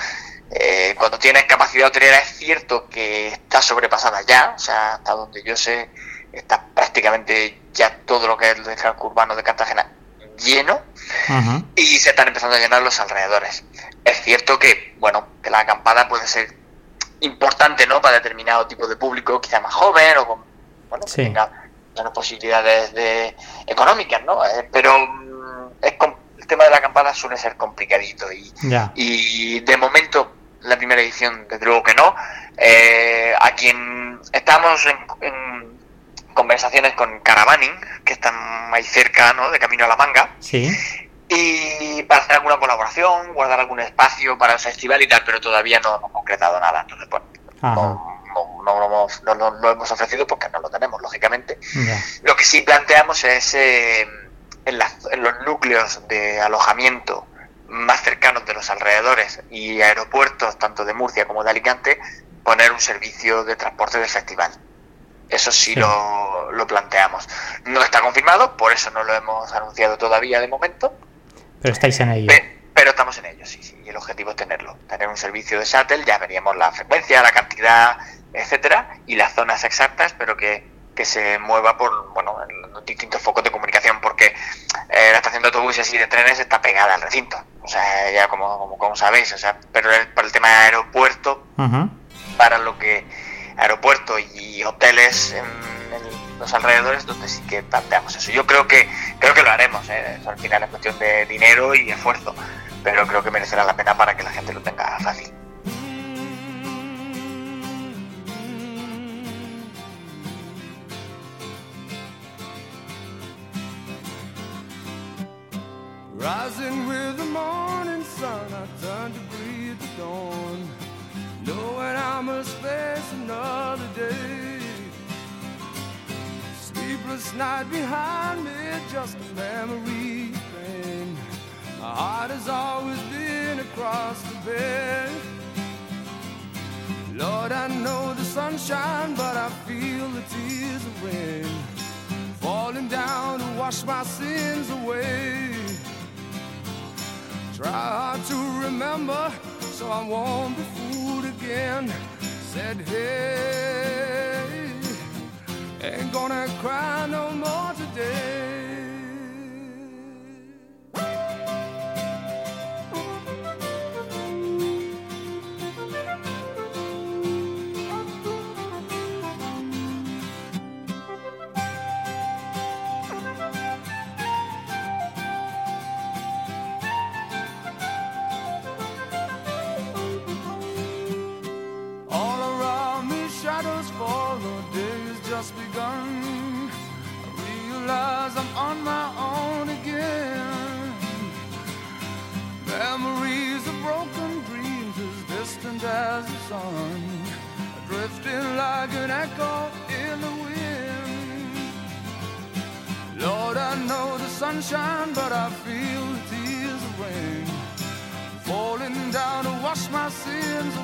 eh, cuando tienes capacidad hotelera es cierto que está sobrepasada ya, o sea, hasta donde yo sé, está prácticamente ya todo lo que es el casco urbano de Cartagena lleno y se están empezando a llenar los alrededores. Es cierto que, bueno, que la acampada puede ser importante, ¿no? Para determinado tipo de público, quizá más joven o con, bueno, que tenga menos posibilidades de, económicas, ¿no? Eh, pero mm, es el tema de la acampada suele ser complicadito y, y de momento la primera edición, desde luego que no. Eh, a quien estamos en, conversaciones con Caravaning, que están ahí cerca, ¿no? De camino a la manga. Sí. Y para hacer alguna colaboración, guardar algún espacio para el festival y tal, pero todavía no hemos concretado nada. Entonces, bueno, no, no, hemos, no, lo hemos ofrecido porque no lo tenemos, lógicamente. Lo que sí planteamos es eh, en, en los núcleos de alojamiento más cercanos de los alrededores y aeropuertos, tanto de Murcia como de Alicante, poner un servicio de transporte del festival. Eso sí, Lo, lo, planteamos. No está confirmado, por eso no lo hemos anunciado todavía de momento. Pero estáis en ello. pero estamos en ello, sí, sí. Y el objetivo es tenerlo. Tener un servicio de shuttle, ya veríamos la frecuencia, la cantidad, etcétera, y las zonas exactas, pero que, que se mueva por bueno en los distintos focos de comunicación, porque eh, la estación de autobuses y de trenes está pegada al recinto. O sea, ya como, como, sabéis, o sea, pero por el tema de aeropuerto, para lo que aeropuerto y hoteles en, los alrededores donde sí que planteamos eso. Yo creo que creo que lo haremos, ¿eh? al final es cuestión de dinero y esfuerzo, pero creo que merecerá la pena para que la gente lo tenga fácil. Rising with the morning sun, I turn to breathe the dawn. Knowing I must face another day. Sleepless night behind me, just a memory pain. My heart has always been across the bed. Lord, I know the sunshine, but I feel the tears of rain falling down to wash my sins away. Try hard to remember, so I won't be fooled again. Said, hey, ain't gonna cry no more today. Sins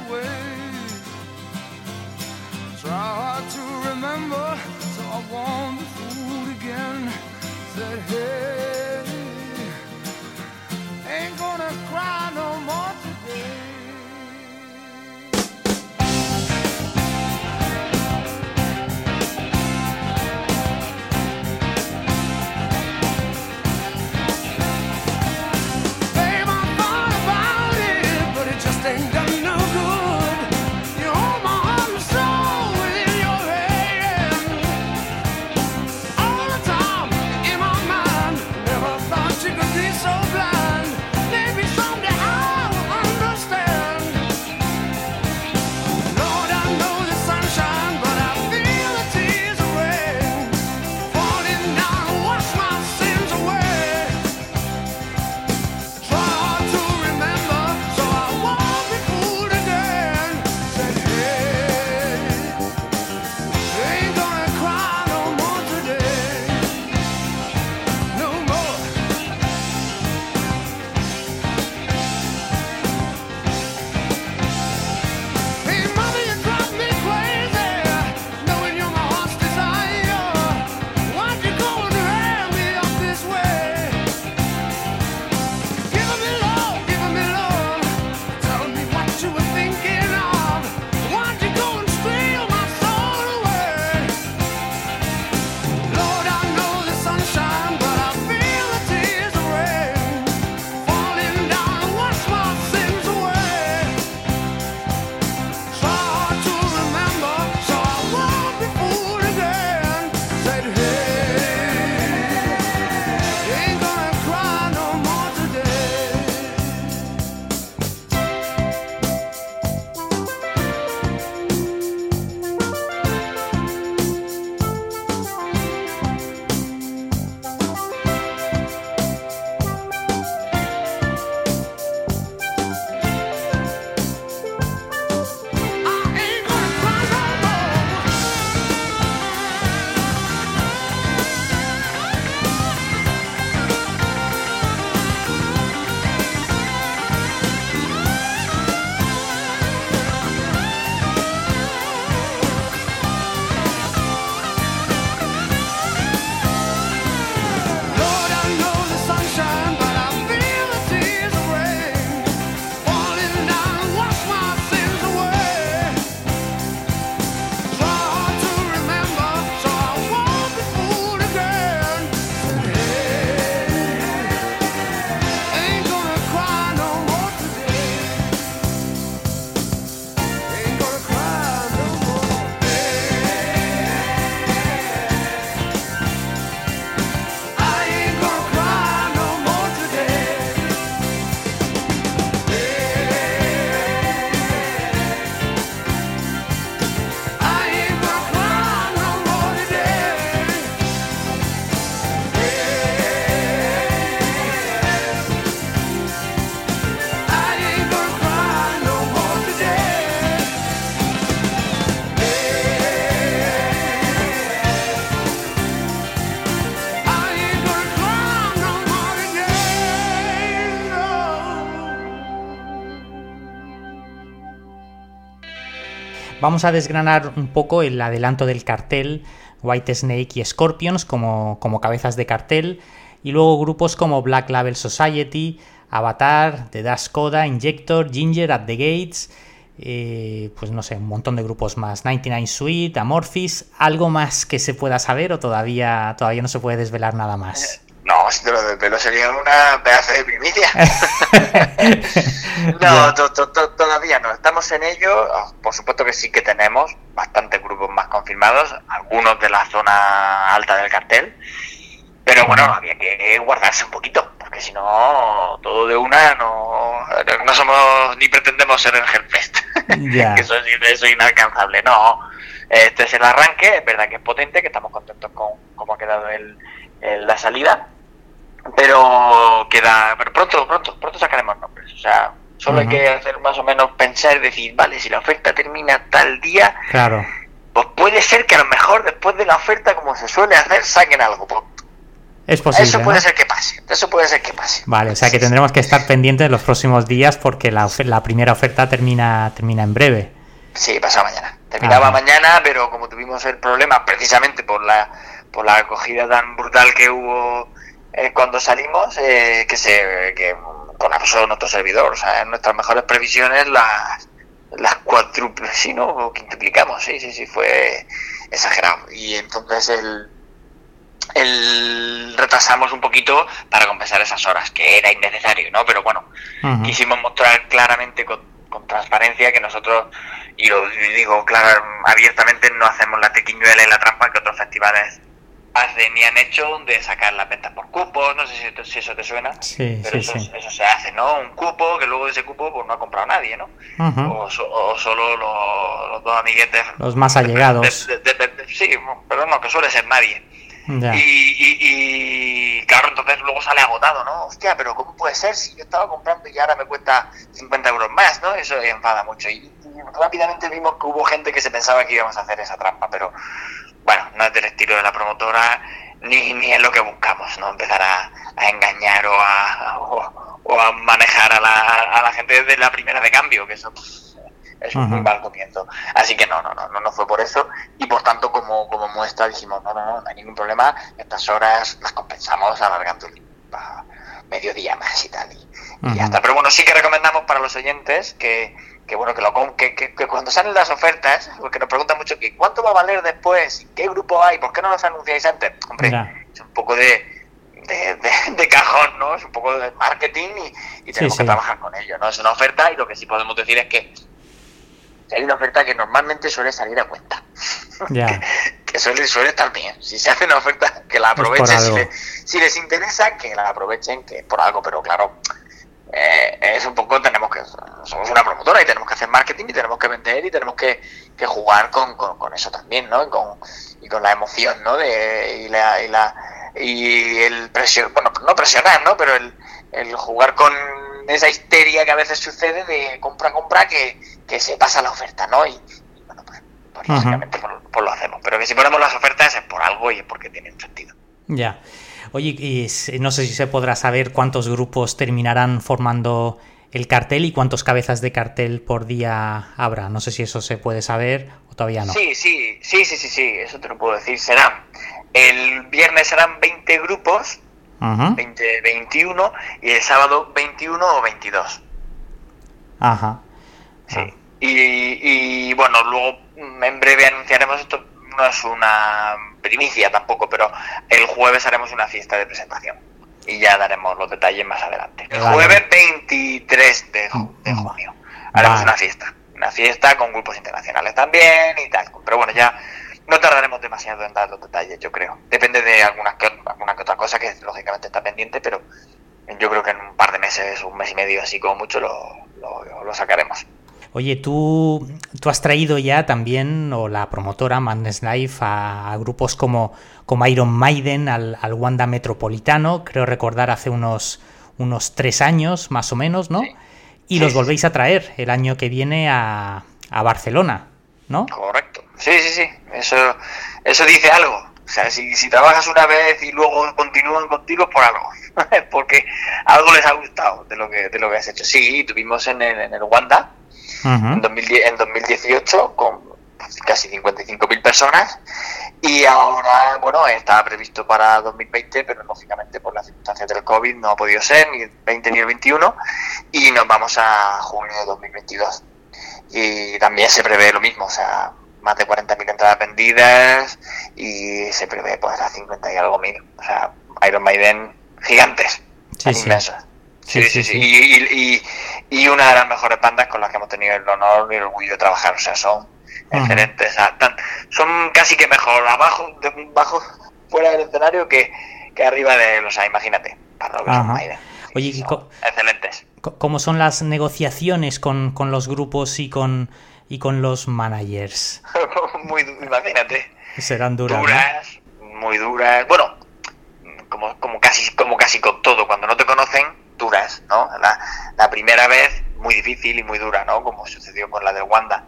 Vamos a desgranar un poco el adelanto del cartel, White Snake y Scorpions como, como cabezas de cartel, y luego grupos como Black Label Society, Avatar, The Dash Coda, Injector, Ginger, At the Gates, eh, pues no sé, un montón de grupos más, 99 Suite, Amorphis, ¿algo más que se pueda saber o todavía, todavía no se puede desvelar nada más? No, si te lo desvelo sería una pedazo de primicia. no, todavía no. Estamos en ello. Por supuesto que sí que tenemos bastantes grupos más confirmados, algunos de la zona alta del cartel. Pero bueno, había que guardarse un poquito, porque si no, todo de una no, no somos ni pretendemos ser el Hellfest. que eso es, inalcanzable. No, este es el arranque, es verdad que es potente, que estamos contentos con cómo ha quedado el, la salida. Pero queda, pero pronto, pronto, pronto sacaremos nombres. O sea, solo hay que hacer más o menos pensar y decir, vale, si la oferta termina tal día, claro. pues puede ser que a lo mejor después de la oferta, como se suele hacer, saquen algo. Pues es posible. Eso puede ser que pase. Eso puede ser que pase. Vale, o sea que tendremos que estar pendientes los próximos días porque la, la primera oferta termina, termina en breve. Sí, pasa mañana. Terminaba mañana, pero como tuvimos el problema precisamente por la, por la acogida tan brutal que hubo eh, cuando salimos, eh, que se que colapsó nuestro servidor. O sea, en nuestras mejores previsiones las, las cuádruples, si no, quintuplicamos. Sí, sí, sí, fue exagerado. Y entonces el el, retrasamos un poquito para compensar esas horas, que era innecesario, ¿no? Pero bueno, quisimos mostrar claramente con, transparencia que nosotros, y lo digo claro, abiertamente, no hacemos la tequiñuela y la trampa que otros festivales y han hecho de sacar las ventas por cupos, no sé si, eso te suena, pero eso, se hace, ¿no? Un cupo que luego de ese cupo pues no ha comprado nadie, ¿no? o, solo los, dos amiguetes. Los más allegados. sí, pero no, que suele ser nadie. Y, claro, entonces luego sale agotado, ¿no? Hostia, pero ¿cómo puede ser si yo estaba comprando y ahora me cuesta 50 euros más, ¿no? Eso enfada mucho. Y, rápidamente vimos que hubo gente que se pensaba que íbamos a hacer esa trampa, pero bueno, no es del estilo de la promotora ni, ni es lo que buscamos, ¿no? Empezar a, engañar o a, o, a manejar a la, a la gente desde la primera de cambio, que eso pues, es un muy mal comienzo. Así que no, no, no, no, fue por eso. Y por tanto, como, como muestra, dijimos, no, no, no, no hay ningún problema, estas horas las compensamos alargando mediodía más y tal. Y, ya está. Pero bueno, sí que recomendamos para los oyentes que, que bueno, que, lo, que, que, cuando salen las ofertas, porque nos preguntan mucho que cuánto va a valer después, qué grupo hay, por qué no los anunciáis antes. Hombre, es un poco de, de, cajón, ¿no? Es un poco de marketing y, tenemos que trabajar con ello, ¿no? Es una oferta y lo que sí podemos decir es que hay una oferta que normalmente suele salir a cuenta. que, suele, suele estar bien. Si se hace una oferta, que la aprovechen. Si, les interesa, que la aprovechen, que por algo, pero claro, eh, es un poco, tenemos que, somos una promotora y tenemos que hacer marketing y tenemos que vender y tenemos que, que jugar con, con, eso también, ¿no? Y con, y con la emoción, ¿no? De, y, la, y, la, y el presión, bueno, no presionar, ¿no? Pero el, el jugar con esa histeria que a veces sucede de compra, compra, que, que se pasa la oferta, ¿no? Y, bueno, pues, pues pues, pues, lo hacemos. Pero que si ponemos las ofertas es por algo y es porque tienen sentido. Ya. Oye, y no sé si se podrá saber cuántos grupos terminarán formando el cartel y cuántos cabezas de cartel por día habrá. No sé si eso se puede saber o todavía no. Sí, sí, sí, sí, sí, sí, eso te lo puedo decir. Serán, el viernes serán 20 grupos 20, 21 y el sábado 21 o 22. Ajá. Sí. Ah. Y, bueno, luego en breve anunciaremos esto, no es una primicia tampoco, pero el jueves haremos una fiesta de presentación y ya daremos los detalles más adelante. El jueves 23 de, de junio haremos una fiesta, una fiesta con grupos internacionales también y tal, pero bueno, ya no tardaremos demasiado en dar los detalles, yo creo. Depende de algunas que, alguna que otra cosa que lógicamente está pendiente, pero yo creo que en un par de meses, un mes y medio así como mucho, lo, lo, sacaremos. Oye, ¿tú, tú has traído ya también, o la promotora Madness Life, a, grupos como, como Iron Maiden al, al, Wanda Metropolitano, creo recordar hace unos, unos tres años más o menos, ¿no? Y los volvéis a traer el año que viene a, a Barcelona, ¿no? Correcto. Sí, sí, sí. Eso, eso dice algo. O sea, si, si trabajas una vez y luego continúan contigo, por algo. Porque algo les ha gustado de lo que, de lo que has hecho. Sí, tuvimos en el, en el Wanda en, 2010, en 2018 con, casi 55.000 personas. Y ahora, bueno, estaba previsto para 2020, pero lógicamente por las circunstancias del COVID no ha podido ser, ni el 20 ni el 21, y nos vamos a junio de 2022. Y también se prevé lo mismo, o sea, más de 40.000 entradas vendidas y se prevé pues a 50 y algo mil. O sea, Iron Maiden gigantes, inmensos. Sí, sí, sí. Y, y, una de las mejores bandas con las que hemos tenido el honor y el orgullo de trabajar. O sea, son excelentes. son casi que mejor abajo, de, bajo, fuera del escenario que, que arriba de los. imagínate, para lo que son Oye, excelentes. ¿Cómo son las negociaciones con, con los grupos y con, y con los managers? muy, imagínate. Serán duras. Duras, muy duras. Bueno, como, como, casi, como casi con todo, cuando no te conocen, duras, ¿no? La, la primera vez, muy difícil y muy dura, ¿no? Como sucedió con la de Wanda.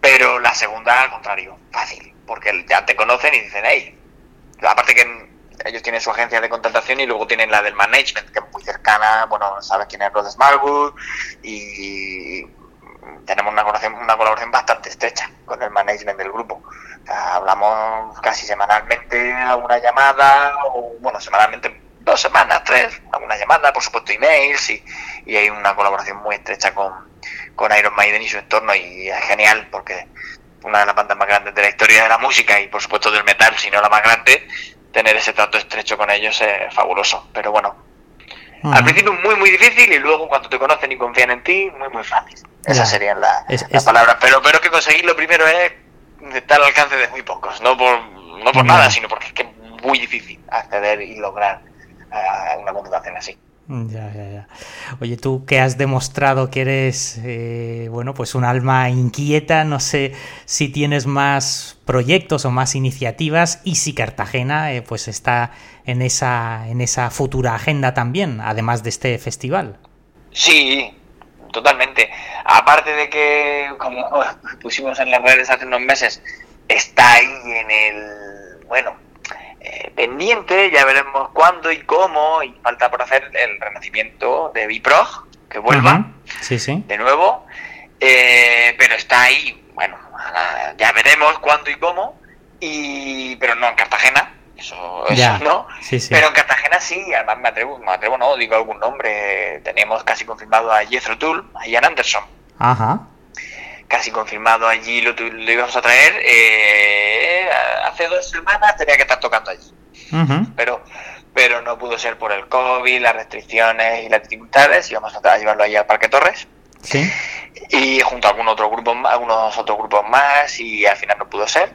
Pero la segunda, al contrario, fácil, porque ya te conocen y dicen, hey, aparte que ellos tienen su agencia de contratación y luego tienen la del management, que es muy cercana, bueno, sabes quién es Rod Smallwood y tenemos una colaboración, una colaboración bastante estrecha con el management del grupo. hablamos casi semanalmente, alguna llamada, o bueno, semanalmente dos semanas, tres, alguna llamada, por supuesto emails y, y hay una colaboración muy estrecha con, con Iron Maiden y su entorno y es genial porque una de las bandas más grandes de la historia de la música y por supuesto del metal, si no la más grande, tener ese trato estrecho con ellos es fabuloso. Pero bueno, al principio muy muy difícil y luego cuando te conocen y confían en ti, muy muy fácil. Esas serían las palabras. Pero, pero que conseguirlo primero es estar al alcance de muy pocos, no por, no por nada, sino porque es que es muy difícil acceder y lograr eh, una contratación así. Ya, ya, ya. Oye, tú que has demostrado que eres, eh, bueno, pues un alma inquieta, no sé si tienes más proyectos o más iniciativas y si Cartagena, eh, pues está en esa, en esa futura agenda también, además de este festival. Sí, totalmente. Aparte de que, como pusimos en las redes hace unos meses, está ahí en el, bueno, eh, pendiente, ya veremos cuándo y cómo, y falta por hacer el renacimiento de Biprog, que vuelva sí, sí. de nuevo, eh, pero está ahí, bueno, ya veremos cuándo y cómo, y pero no en Cartagena, eso, eso no, pero en Cartagena sí, además me atrevo, me atrevo no, digo algún nombre, tenemos casi confirmado a Jethro Tull, a Ian Anderson. Ajá casi confirmado allí, lo, lo íbamos a traer. Eh, hace dos semanas tenía que estar tocando allí. Pero pero no pudo ser por el COVID, las restricciones y las dificultades. Íbamos a llevarlo allí al Parque Torres. Sí. Y junto a algún otro grupo, algunos otros grupos más y al final no pudo ser.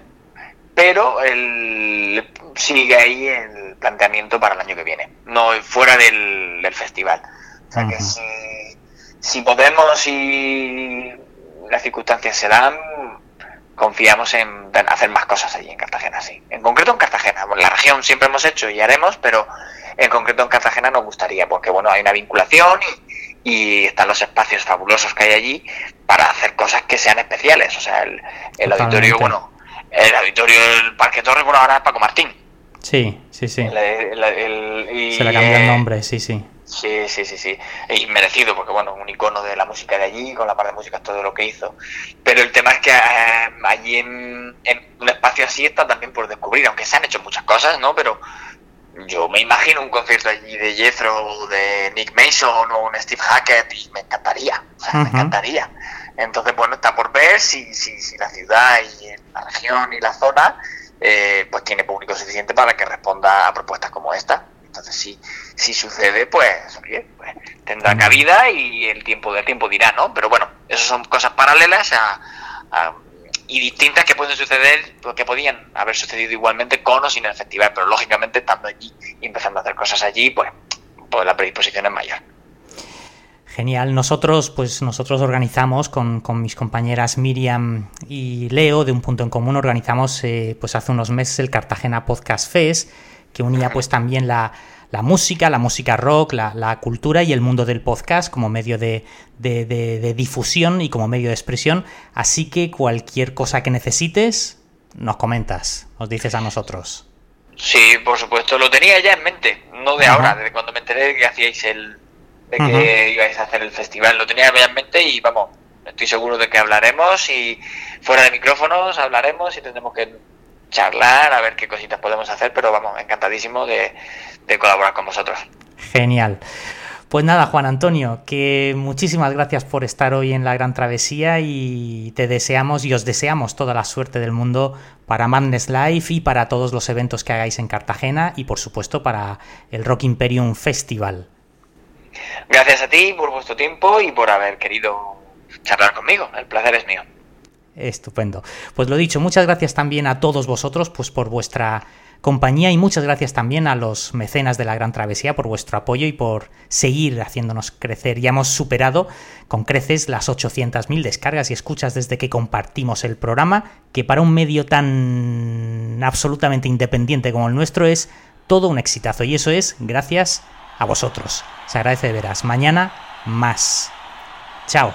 Pero el, sigue ahí el planteamiento para el año que viene, no fuera del, festival. O sea que si, si podemos y las circunstancias se dan, confiamos en hacer más cosas allí en Cartagena, sí. En concreto en Cartagena. En la región siempre hemos hecho y haremos, pero en concreto en Cartagena nos gustaría, porque bueno, hay una vinculación y, están los espacios fabulosos que hay allí para hacer cosas que sean especiales. O sea, el, auditorio, bueno, el auditorio del Parque Torre, bueno, ahora es Paco Martín. Sí, sí, sí. Se le cambia el nombre, sí, sí. Sí, sí, sí, sí. Y merecido, porque bueno, un icono de la música de allí, con la parte de música, todo lo que hizo. Pero el tema es que eh, allí en, un espacio así está también por descubrir, aunque se han hecho muchas cosas, ¿no? Pero yo me imagino un concierto allí de Jethro, de Nick Mason o un Steve Hackett y me encantaría, o sea, me encantaría. Entonces, bueno, está por ver si, si, si la ciudad y la región y la zona eh, pues tiene público suficiente para que responda a propuestas como esta. Entonces, si, si sucede, pues, pues, tendrá cabida y el tiempo del tiempo dirá, ¿no? Pero bueno, esas son cosas paralelas y distintas que pueden suceder, que podían haber sucedido igualmente con o sin el festival, pero lógicamente estando allí y empezando a hacer cosas allí, pues, pues la predisposición es mayor. Genial. Nosotros, pues nosotros organizamos con, con, mis compañeras Miriam y Leo de un punto en común, organizamos eh, pues hace unos meses el Cartagena Podcast Fest que unía pues también la, música, la música rock, la, cultura y el mundo del podcast como medio de, difusión y como medio de expresión. Así que cualquier cosa que necesites, nos comentas, nos dices a nosotros. Sí, por supuesto, lo tenía ya en mente, no de ahora, desde cuando me enteré de que hacíais el, de que ibais a hacer el festival, lo tenía ya en mente y vamos, estoy seguro de que hablaremos y fuera de micrófonos hablaremos y tendremos que charlar, a ver qué cositas podemos hacer, pero vamos, encantadísimo de, de colaborar con vosotros. Genial. Pues nada, Juan Antonio, que muchísimas gracias por estar hoy en la Gran Travesía y te deseamos y os deseamos toda la suerte del mundo para Madness Live y para todos los eventos que hagáis en Cartagena y por supuesto para el Rock Imperium Festival. Gracias a ti por vuestro tiempo y por haber querido charlar conmigo. El placer es mío. Estupendo. Pues lo dicho, muchas gracias también a todos vosotros pues por vuestra compañía y muchas gracias también a los mecenas de la Gran Travesía por vuestro apoyo y por seguir haciéndonos crecer. Ya hemos superado con creces las 800.000 descargas y escuchas desde que compartimos el programa, que para un medio tan absolutamente independiente como el nuestro es todo un exitazo y eso es gracias a vosotros. Se agradece de veras. Mañana más. Chao.